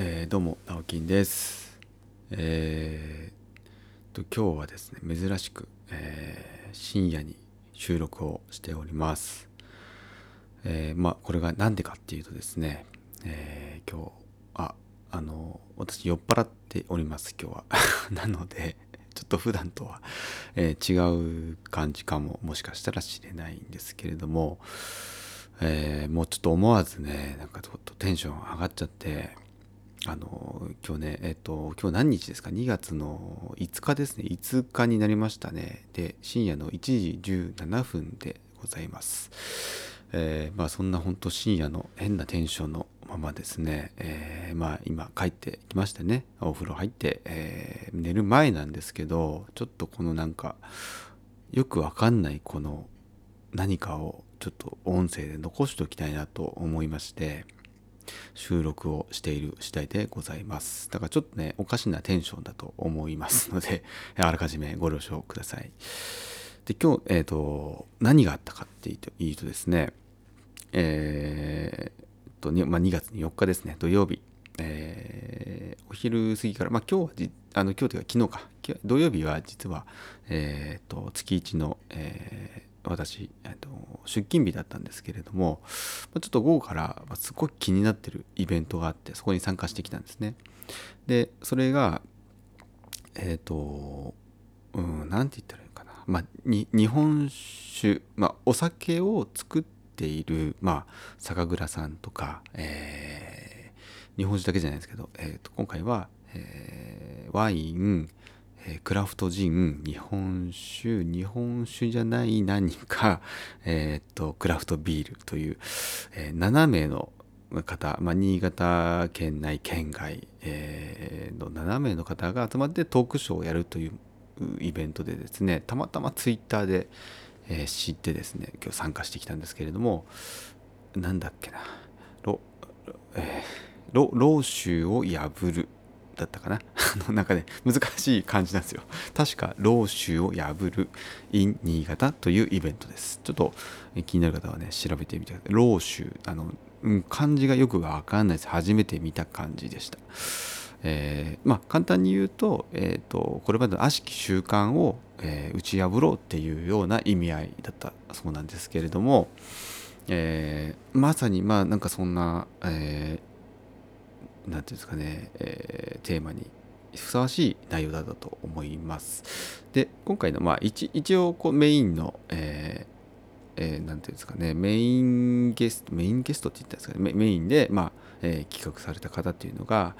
えー、どうも直樹です。えー、と今日はですね珍しく、えー、深夜に収録をしております。えー、まあこれが何でかっていうとですね、えー、今日ああの私酔っ払っております今日は。なのでちょっと普段とは、えー、違う感じかももしかしたら知れないんですけれども、えー、もうちょっと思わずねなんかちょっとテンション上がっちゃってあの今日ねえっ、と今日何日ですか？2月の5日ですね。5日になりましたね。で深夜の1時17分でございます。えー、まあそんな本当深夜の変なテンションのままですね、えー、まあ今帰ってきましてね。お風呂入って、えー、寝る前なんですけどちょっとこのなんかよくわかんないこの何かをちょっと音声で残しておきたいなと思いまして。収録をしている次第でございます。だからちょっとねおかしなテンションだと思いますので あらかじめご了承ください。で今日、えーと、何があったかっていうとですねえー、と、まあ、2月4日ですね土曜日。えー、お昼過ぎから、まあ、今日はじあの今日というか昨日か。土曜日は実は、えーと、月1の、えー、私、えーと、出勤日だったんですけれどもちょっと午後からすごい気になってるイベントがあってそこに参加してきたんですね。でそれがえっ、ー、とうん何て言ったらいいのかな、まあ、に日本酒、まあ、お酒を作っている、まあ、酒蔵さんとか、えー、日本酒だけじゃないですけど、えーと、今回は、えー、ワインえクラフトジン日本酒日本酒じゃない何か、え、っとクラフトビールという、え、7名の方、まあ、新潟県内県外、えー、の7名の方が集まってトークショーをやるというイベントでですねたまたまツイッターで、えー、知ってですね今日参加してきたんですけれどもなんだっけなロ,、えー、ロ老を破る。だったかな？なんかね難しい感じなんですよ。確か老衆を破る in 新潟というイベントです。ちょっと気になる方はね調べてみてください。老衆あの、うん、漢字がよくわかんないです。初めて見た感じでした。えー、まあ簡単に言うと,、えーと、これまでの悪しき習慣を、えー、打ち破ろうっていうような意味合いだったそうなんですけれども、えー、まさにまあなんかそんな、え何て言うんですかね、えー、テーマにふさわしい内容だったと思います。で今回のまあ一一応こうメインの、えーえー、ていうんですかねメインゲストメインゲストって言ったんですかねメインで、まあえー、企画された方っていうのが、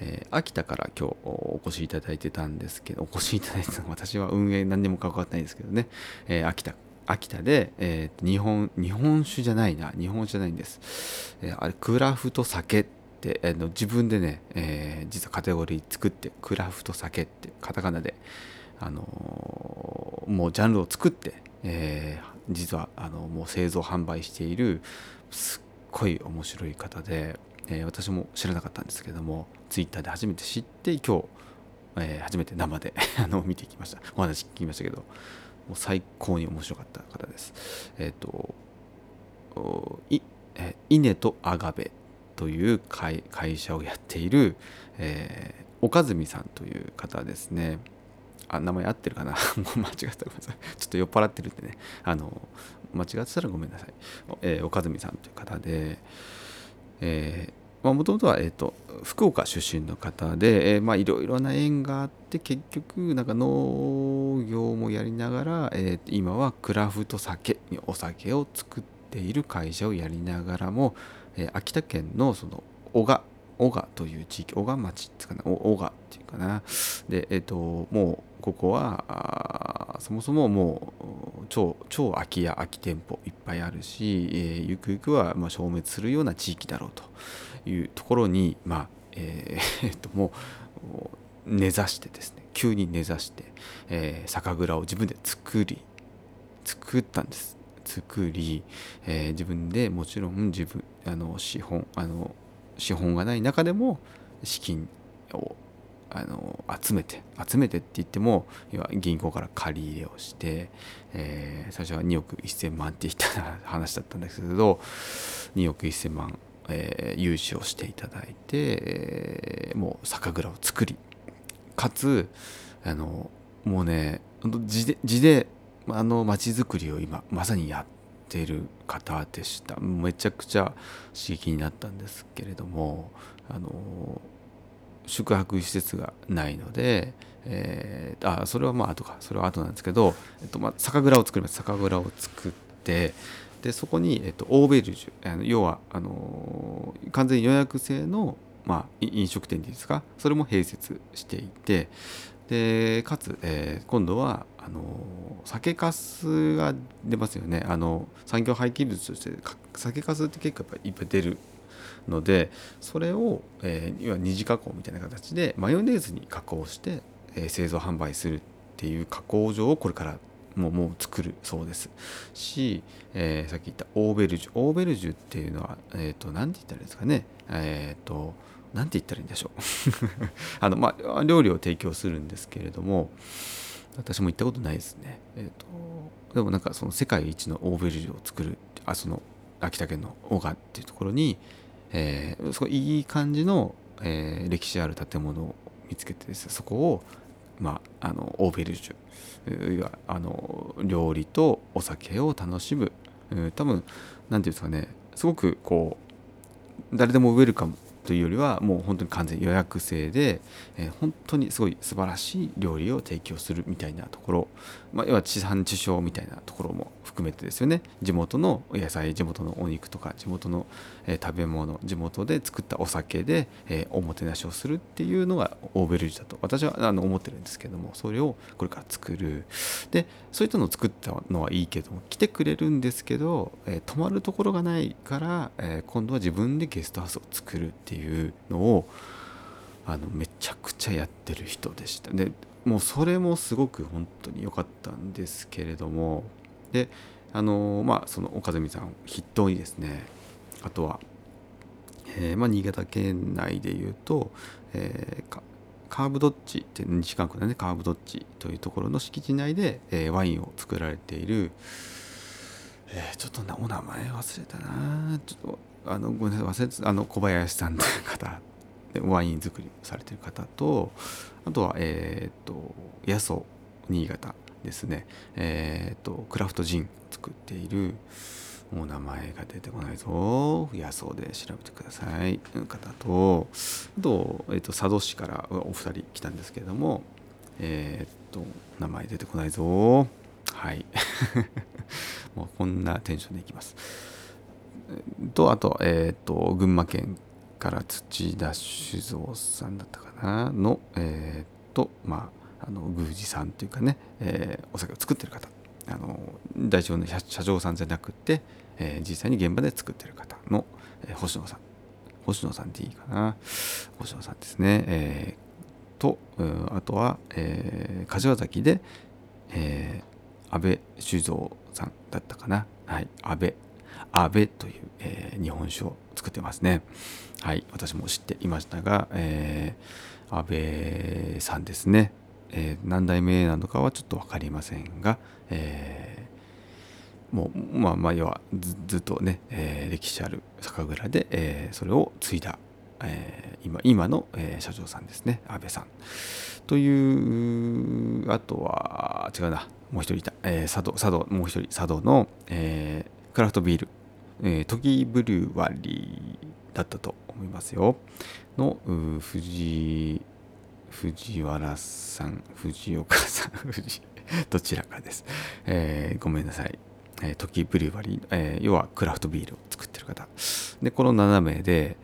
えー、秋田から今日お越しいただいてたんですけどお越しいただいてたのは私は運営何にも関わってないんですけどね、えー、秋田秋田で、えー、日本日本酒じゃないな日本酒じゃないんです、えー、あれクラフト酒で、えー、の自分でね、えー、実はカテゴリー作ってクラフト酒ってカタカナで、あのー、もうジャンルを作って、えー、実はあのもう製造販売しているすっごい面白い方で、えー、私も知らなかったんですけどもツイッターで初めて知って今日、えー、初めて生で あの見てきました。お話聞きましたけどもう最高に面白かった方です。えっ、ー、とい、え稲とアガベ。という会社をやっている、えー、岡住さんという方ですね。あ、名前合ってるかな？もう間違ったごめんなさい。ちょっと酔っ払ってるんでね。あの、間違ってたらごめんなさい。えー、岡住さんという方で、えー、もともとは、えーと、福岡出身の方で、えー、まあ、いろいろな縁があって結局なんか農業もやりながら、えー、今はクラフト酒お酒を作っている会社をやりながらも、え、秋田県のその小賀小賀という地域小賀町ってかな小賀っていうかな。でえっ、ー、ともうここはそもそももう超超空き家空き店舗いっぱいあるし、えー、ゆくゆくはま消滅するような地域だろうというところにまあえー、ともう根ざしてですね。急に根ざして、え、酒蔵を自分で作り作ったんです。作り、えー、自分でもちろん自分あの資本あの資本がない中でも資金をあの集めて集めてって言っても要は銀行から借り入れをして、えー、最初は2億1000万って言った話だったんですけど2億1000万えー、融資をしていただいて、えー、もう酒蔵を作りかつあのもうね地で地であの街づくりを今まさにやってる方でした。めちゃくちゃ刺激になったんですけれどもあの宿泊施設がないので、えー、あそれはまあ後か。それは後なんですけど、えっとまあ、酒蔵を作ります。酒蔵を作ってでそこに、えっと、オーベルジュあの要はあの完全予約制の、まあ、飲食店ですか？それも併設していてでかつ、えー、今度はあの酒粕が出ますよね。あの産業廃棄物として酒粕って結構やっぱいっぱい出るのでそれを、えー、要は二次加工みたいな形でマヨネーズに加工して、えー、製造販売するっていう加工場をこれからもうもう作るそうです。し、えー、さっき言ったオーベルジュ。オーベルジュっていうのは何、えーと、て言ったらいいですかね。えっ、ー、と何て言ったらいいんでしょう。あのまあ料理を提供するんですけれども私も行ったことないですね。えっ、ー、とでもなんかその世界一のオーベルジュを作るあその秋田県の小川っていうところに、えー、すごいいい感じの、えー、歴史ある建物を見つけてです。そこをまあ、あのオーベルジュあの料理とお酒を楽しむ。多分何て言うんですかね。すごくこう誰でもウェルカム。というよりはもう本当に完全予約制で、えー、本当にすごい素晴らしい料理を提供するみたいなところ、まあ、要は地産地消みたいなところも含めてですよね。地元の野菜地元のお肉とか地元の、え、食べ物地元で作ったお酒で、え、おもてなしをするっていうのがオーベルジュだと。私はあの思ってるんですけどもそれをこれから作る。でそういったのを作ったのはいいけども来てくれるんですけど、え泊まるところがないから、え今度は自分でゲストハウスを作るっていうのをあのめちゃくちゃやってる人でした。でもうそれもすごく本当に良かったんですけれども。であのまあその岡住さん筆頭にですねあとは、えー、まあ、新潟県内でいうと、えー、カーブドッチって西韓国のねカーブドッチというところの敷地内で、えー、ワインを作られている、え、ちょっとお名前忘れたなちょっとあのごめんなさい忘れてあの小林さんという方ワイン作りされてる方とあとはえっ、ー、と八十新潟ですね。えっ、ー、とクラフトジン作っているもう名前が出てこないぞ。野草で調べてください。方とあと,、えーと、佐渡市からお二人来たんですけれどもえっ、ー、と名前出てこないぞ。はい。もうこんなテンションでいきます。とあと,、えーと、群馬県から土田酒造さんだったかなの、えー、とまああの宮司さんというかね、えー、お酒を作ってる方。あの代表の社長さんじゃなくて、えー、実際に現場で作ってる方の、えー、星野さん。星野さんでいいかな。星野さんですね、えー、とあとは、えー、柏崎で、えー、安倍酒造さんだったかな。はい安倍。アベという、えー、日本酒を作ってますね。はい、私も知っていましたが、えー、安倍さんですね。えー、何代目なのかはちょっと分かりませんが、えー、もうまあまあ要はずっとね、えー、歴史ある酒蔵で、えー、それを継いだ、えー、今今の、えー、社長さんですね。安倍さん。というあとは違うな。もう一人いた、えー、佐渡佐渡もう一人佐渡の、えー、クラフトビール。えー、トギブルワリーだったと思いますよ。の藤藤原さん、藤岡さん、藤どちらかです。えー、ごめんなさい。えー、トキブリュワリー、えー、要はクラフトビールを作ってる方。で、この7名で、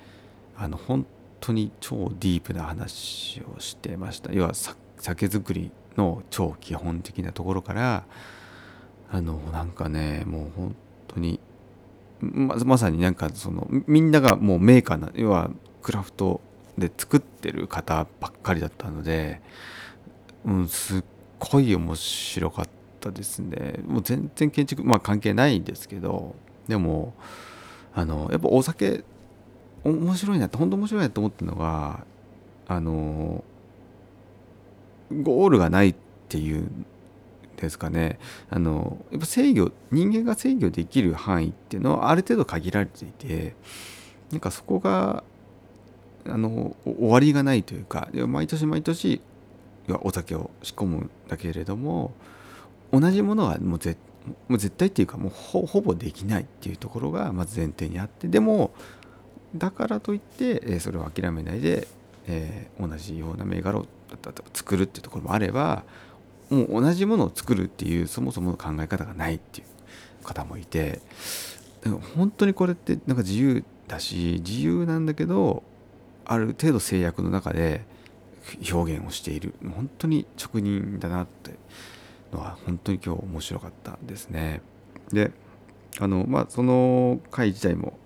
あの、本当に超ディープな話をしてました。要は酒造りの超基本的なところから、あの、なんかね、もう本当にままさになんかそのみんながもうメーカーな要はクラフトで作ってる方ばっかりだったので、うん、すっごい面白かったですね。もう全然建築まあ関係ないんですけどでもあのやっぱお酒面白いなって本当面白いなと思ったのがあのゴールがないっていうですかね。あのやっぱ制御人間が制御できる範囲っていうのはある程度限られていてなんかそこがあの終わりがないというか毎年毎年お酒を仕込むんだけれども同じものはもう絶もう絶対っていうかもうほぼできないっていうところがまず前提にあってでもだからといって、それを諦めないで、えー、同じような銘柄を作るっていうところもあればもう同じものを作るっていうそもそもの考え方がないっていう方もいて本当にこれってなんか自由だし自由なんだけどある程度制約の中で表現をしている本当に職人だなってのは本当に今日面白かったですね。であのまあその回自体も、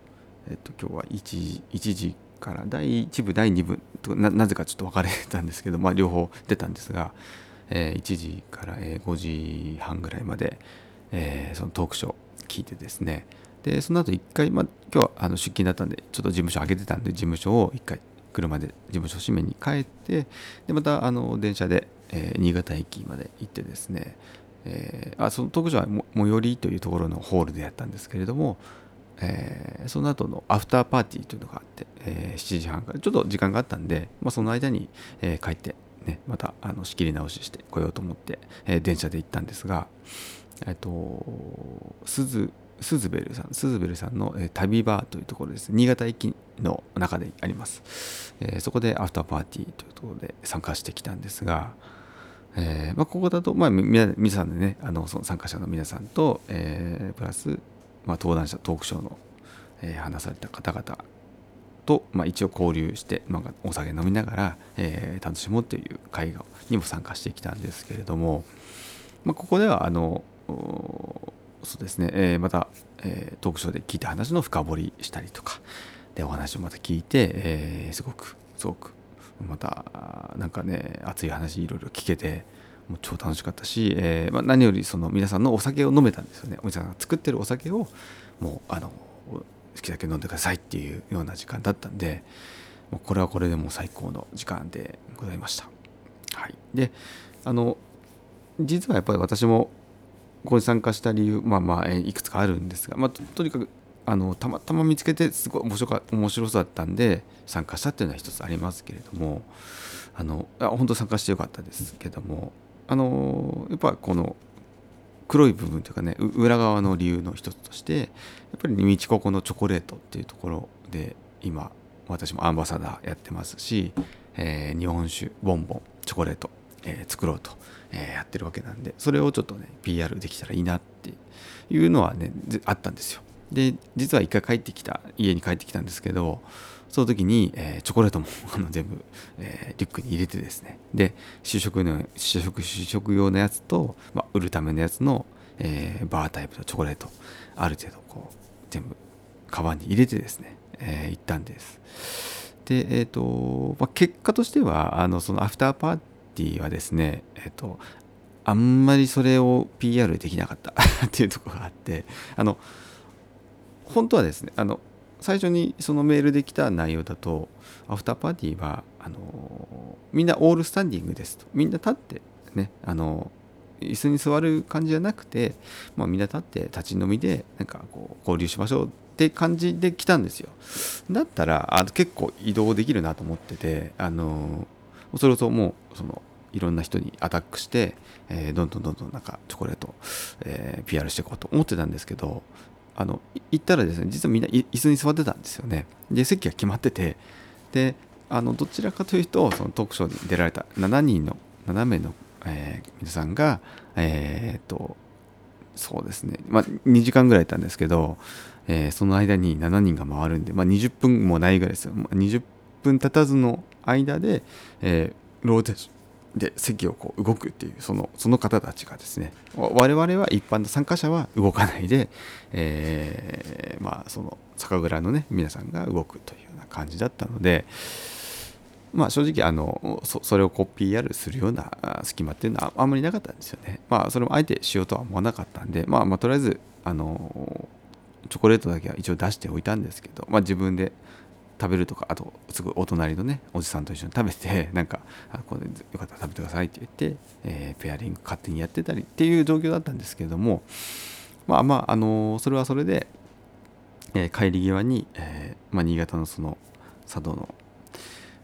えっと、今日は 1, 1時から第1部第2部とななぜかちょっと分かれたんですけど、まあ、両方出たんですが、えー、1時から5時半ぐらいまで、えー、そのトークショー聞いてですね。でその後一回、ま、今日はあの出勤だったんでちょっと事務所上げてたんで事務所を一回車で事務所閉めに帰ってでまたあの電車で、えー、新潟駅まで行ってですね、えー、あその特徴は最寄りというところのホールでやったんですけれども、えー、その後のアフターパーティーというのがあって、えー、7時半からちょっと時間があったんで、まあ、その間に、えー、帰って、ね、またあの仕切り直ししてこようと思って、え、電車で行ったんですが、えっと、鈴スズベルさん、スズベルさんの、え、旅バーというところです。新潟駅の中であります、え、そこでアフターパーティーというところで参加してきたんですが、えーまあ、ここだと、まあ、皆さんでね、あのその参加者の皆さんと、えー、プラス、まあ、登壇者、トークショーの、えー、話された方々と、まあ、一応交流して、まあ、お酒飲みながら、えー、楽しもうという会にも参加してきたんですけれども、まあ、ここではあのそうですね、えー、また、えー、トークショーで聞いた話の深掘りしたりとかでお話をまた聞いて、えー、すごくすごくまたなんかね熱い話いろいろ聞けてもう超楽しかったし、えーまあ、何よりその皆さんのお酒を飲めたんですよね。おじさんが作ってるお酒をもうあの好きだけ飲んでくださいっていうような時間だったんでもうこれはこれでも最高の時間でございました。はい、であの実はやっぱり私もここに参加した理由まあまあいくつかあるんですが、まあ、とにかくあのたまたま見つけてすごい面白か面白そうだったんで参加したっていうのは一つありますけれどもあのあ本当参加してよかったですけどもあのやっぱこの黒い部分というかね裏側の理由の一つとしてやっぱりみちここのチョコレートっていうところで今私もアンバサダーやってますし、えー、日本酒ボンボンチョコレート、えー、作ろうとえー、やってるわけなんでそれをちょっとね PR できたらいいなっていうのはねあったんですよ。で実は一回帰ってきた家に帰ってきたんですけどその時に、えー、チョコレートも あの全部、えー、リュックに入れてですね。で主食の主食主食用のやつと、まあ、売るためのやつの、えー、バータイプのチョコレートある程度こう全部カバンに入れてですね、えー、行ったんです。でえっ、ー、と、まあ、結果としてはあのそのアフターパーティーはですね、えっと、あんまりそれを PR できなかった っていうところがあって、あの、本当はですね、あの、最初にそのメールで来た内容だと、アフターパーティーは、あの、みんなオールスタンディングですと。みんな立ってね、あの、椅子に座る感じじゃなくて、まあ、みんな立って立ち飲みでなんかこう交流しましょうって感じで来たんですよだったらあ結構移動できるなと思っててあのそれこそもうそのいろんな人にアタックして、えー、どんどんどんどんなんかチョコレート、えー、PR していこうと思ってたんですけどあの行ったらですね実はみんな椅子に座ってたんですよね。で席が決まっててであのどちらかというとそのトークショーに出られた7人の7名の、えー、皆さんがえー、っとそうですね。まあ2時間ぐらいいたんですけど、えー、その間に7人が回るんで、まあ、20分もないぐらいですよ、ま、20分経たずの間で、えー、ローテーションで席をこう動くっていうそのその方たちがですね我々は一般の参加者は動かないで、えー、まあその酒蔵のね皆さんが動くというような感じだったのでまあ正直あのそれをこう PR するような隙間っていうのはあんまりなかったんですよね。まあそれもあえてしようとは思わなかったんでまあまあとりあえずあのチョコレートだけは一応出しておいたんですけど、まあ、自分で食べるとかあとすぐお隣のねおじさんと一緒に食べて なんかあこれよかったら食べてくださいって言って、えー、ペアリング勝手にやってたりっていう状況だったんですけれどもまあまああのそれはそれでえー、帰り際に、えーまあ、新潟のその佐渡の、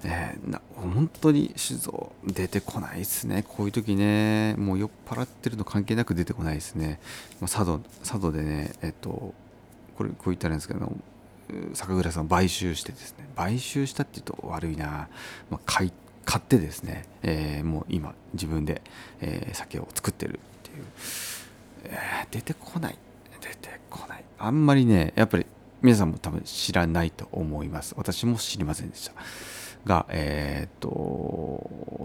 えー、な本当に酒造出てこないですね。こういう時ねもう酔っ払ってるの関係なく出てこないですね、まあ、佐渡佐渡でねえっ、とこれこう言ったらいいんですけど酒蔵さん買収してですね買収したっていうと悪いな、まあ、買い買ってですね、えー、もう今自分で、えー、酒を作ってるっていう、えー、出てこない。出てこない。あんまりねやっぱり皆さんも多分知らないと思います。私も知りませんでした。がえっ、と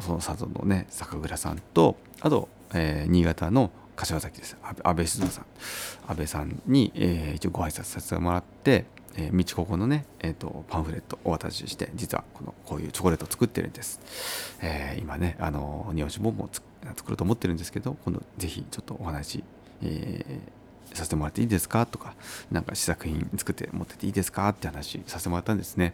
その佐渡のね酒蔵さんとあと、え新潟の柏崎です。安倍静さん。安倍さんに、え一応ご挨拶させてもらってえー、道ここのね、えーと、パンフレットお渡しして実はこのこういうチョコレートを作ってるんです、えー、今ねあの日本酒ボンボン作ると思ってるんですけど今度ぜひちょっとお話、えー、させてもらっていいですか？とか何か試作品作って持ってていいですか？って話させてもらったんですね。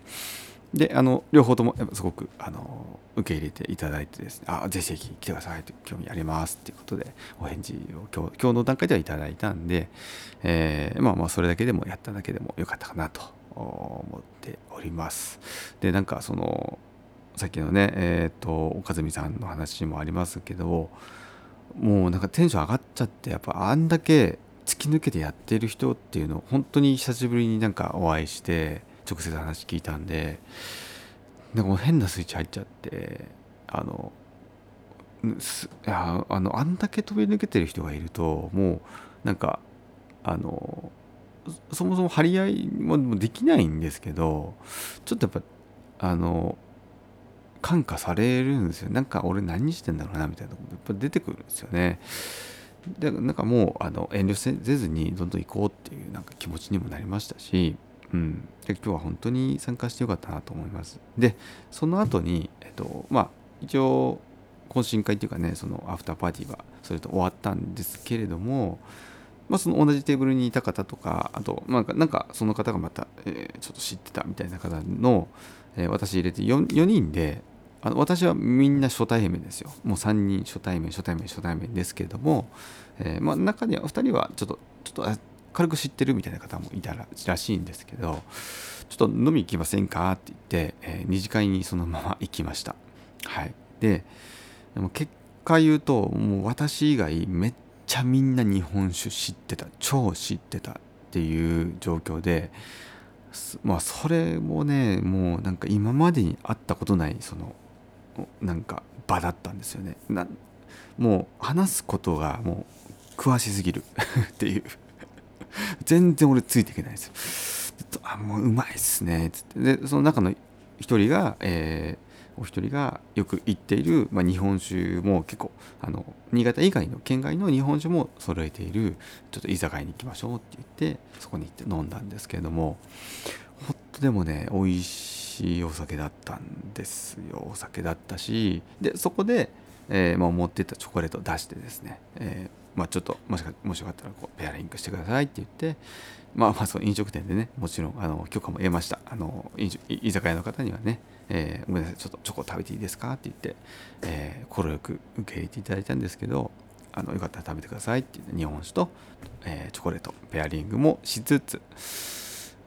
であの両方ともやっぱすごくあの受け入れていただいてですねあぜひぜひ来てくださいと興味ありますっていうことでお返事を今日今日の段階ではいただいたんで、えー、まあまあそれだけでもやっただけでもよかったかなと思っております。でなんかそのさっきのねえっ、ー、と岡住さんの話もありますけどもうなんかテンション上がっちゃってやっぱあんだけ突き抜けてやってる人っていうのを本当に久しぶりになんかお会いして直接話聞いたんでなんかもう変なスイッチ入っちゃってあのいやあのあんだけ飛び抜けてる人がいるともうなんかあのそもそも張り合いもできないんですけどちょっとやっぱあの感化されるんですよ。なんか俺何してんだろうなみたいなとこやっぱ出てくるんですよね。でなんかもうあの遠慮せずにどんどん行こうっていうなんか気持ちにもなりましたしうん、で今日は本当に参加してよかったなと思います。でその後に、えっとまあ、一応懇親会っていうかねそのアフターパーティーはそれと終わったんですけれども、まあ、その同じテーブルにいた方とかあと、まあ、なんかその方がまた、えー、ちょっと知ってたみたいな方の、えー、私入れて 4, 4人であの私はみんな初対面ですよもう3人初対面初対面初対面ですけれども、えーまあ、中には2人はちょっとちょっと軽く知ってるみたいな方もいたらしいんですけどちょっと飲み行きませんかって言って、えー、二次会にそのまま行きました。はい。ででも結果言うともう私以外めっちゃみんな日本酒知ってた超知ってたっていう状況でまあそれもねもうなんか今までに会ったことないそのなんか場だったんですよね。なもう話すことがもう詳しすぎる っていう。全然俺ついていけないですよ。あもううまいっすねつってでその中の一人が、えー、お一人がよく行っている、まあ、日本酒も結構あの新潟以外の県外の日本酒も揃えているちょっと居酒屋に行きましょうって言ってそこに行って飲んだんですけれどもほんとでもね美味しいお酒だったんですよお酒だったしでそこで、えーまあ、持ってったチョコレートを出してですね、えーまあ、ちょっともしかもしよかったらこうペアリングしてくださいって言って、まあ、まあその飲食店でねもちろんあの許可も得ました。あの居酒屋の方にはね、えー、ごめんなさいちょっとチョコ食べていいですかって言って、えー、快く受け入れていただいたんですけどあのよかったら食べてくださいってって日本酒と、えー、チョコレートペアリングもしつつ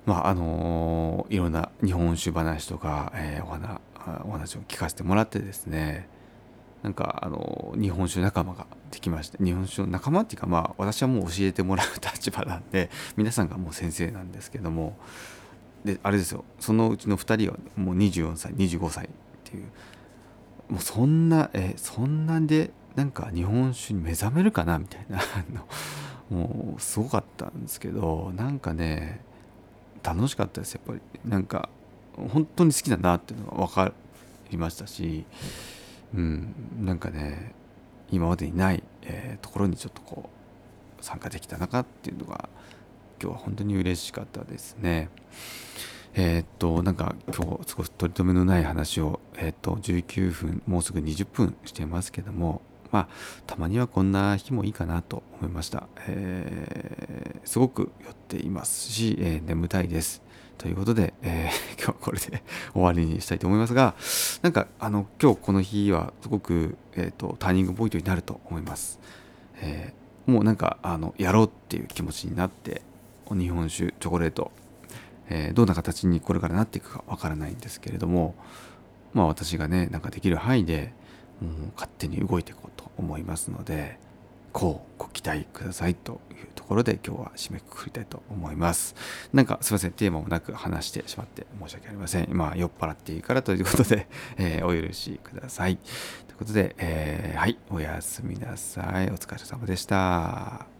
まああのいろんな日本酒話とか、えー、お話お話を聞かせてもらってですねなんかあの日本酒仲間ができまして日本酒の仲間っていうかまあ私はもう教えてもらう立場なんで皆さんがもう先生なんですけどもであれですよ。そのうちの2人はもう24歳25歳っていう。もうそんなえそんなんでなんか日本酒に目覚めるかなみたいなもうすごかったんですけどなんかね楽しかったですやっぱり。なんか本当に好きだなっていうのが分かりましたしうん、うんなんかね今までにない、えー、ところにちょっとこう参加できたなかっていうのが今日は本当に嬉しかったですね。えー、っとなんか今日少し取り留めのない話を、えー、っと19分もうすぐ20分してますけどもまあたまにはこんな日もいいかなと思いました、えー、すごく酔っていますし、え眠たいですということで、えー、今日はこれで終わりにしたいと思いますが、なんかあの今日この日はすごく、えーと、ターニングポイントになると思います。えー、もうなんかあのやろうっていう気持ちになって、日本酒、チョコレート、えー、どんな形にこれからなっていくかわからないんですけれどもまあ私がねなんかできる範囲でもう勝手に動いていこうと思いますのでこうご期待くださいというところで今日は締めくくりたいと思います。なんかすいませんテーマもなく話してしまって申し訳ありません。まあ酔っ払っていいからということで、えー、お許しください。ということで、えー、はいおやすみなさい。お疲れ様でした。